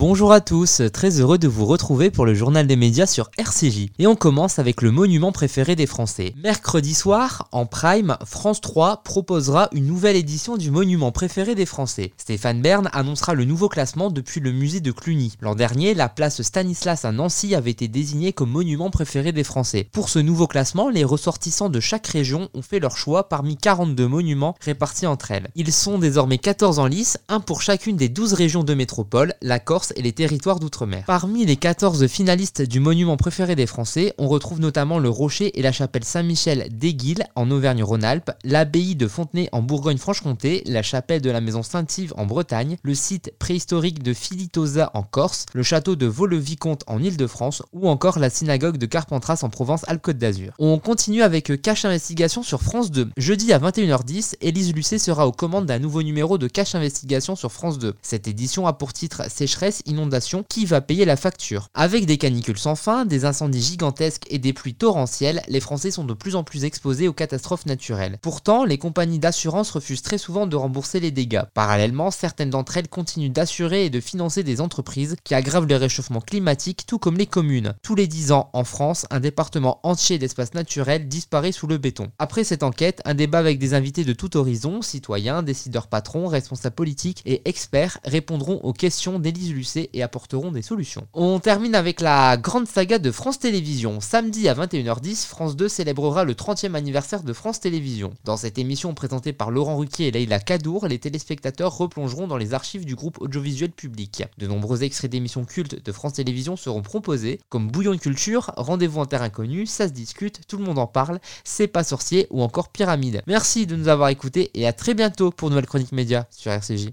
Bonjour à tous, très heureux de vous retrouver pour le journal des médias sur RCJ. Et on commence avec le monument préféré des Français. Mercredi soir, en prime, France 3 proposera une nouvelle édition du monument préféré des Français. Stéphane Bern annoncera le nouveau classement depuis le musée de Cluny. L'an dernier, la place Stanislas à Nancy avait été désignée comme monument préféré des Français. Pour ce nouveau classement, les ressortissants de chaque région ont fait leur choix parmi 42 monuments répartis entre elles. Ils sont désormais 14 en lice, un pour chacune des 12 régions de métropole, la Corse et les territoires d'outre-mer. Parmi les 14 finalistes du monument préféré des Français, on retrouve notamment le Rocher et la chapelle Saint-Michel d'Aiguille en Auvergne-Rhône-Alpes, l'abbaye de Fontenay en Bourgogne-Franche-Comté, la chapelle de la maison Saint-Yves en Bretagne, le site préhistorique de Filitosa en Corse, le château de Vaux-le-Vicomte en Île-de-France ou encore la synagogue de Carpentras en Provence-Alpes-Côte d'Azur. On continue avec Cache Investigation sur France 2. Jeudi à 21h10, Élise Lucet sera aux commandes d'un nouveau numéro de Cache Investigation sur France 2. Cette édition a pour titre Sécheresse, inondation, qui va payer la facture Avec des canicules sans fin, des incendies gigantesques et des pluies torrentielles, les Français sont de plus en plus exposés aux catastrophes naturelles. Pourtant, les compagnies d'assurance refusent très souvent de rembourser les dégâts. Parallèlement, certaines d'entre elles continuent d'assurer et de financer des entreprises qui aggravent le réchauffement climatique, tout comme les communes. Tous les 10 ans, en France, un département entier d'espaces naturels disparaît sous le béton. Après cette enquête, un débat avec des invités de tout horizon, citoyens, décideurs patrons, responsables politiques et experts répondront aux questions d'Élise et apporteront des solutions. On termine avec la grande saga de France Télévisions. Samedi à 21h10, France 2 célébrera le 30e anniversaire de France Télévisions. Dans cette émission présentée par Laurent Ruquier et Leïla Kadour, les téléspectateurs replongeront dans les archives du groupe audiovisuel public. De nombreux extraits d'émissions cultes de France Télévisions seront proposés, comme Bouillon de culture, Rendez-vous en terre inconnue, Ça se discute, Tout le monde en parle, C'est pas sorcier ou encore Pyramide. Merci de nous avoir écoutés et à très bientôt pour Nouvelle Chronique Média sur RCJ.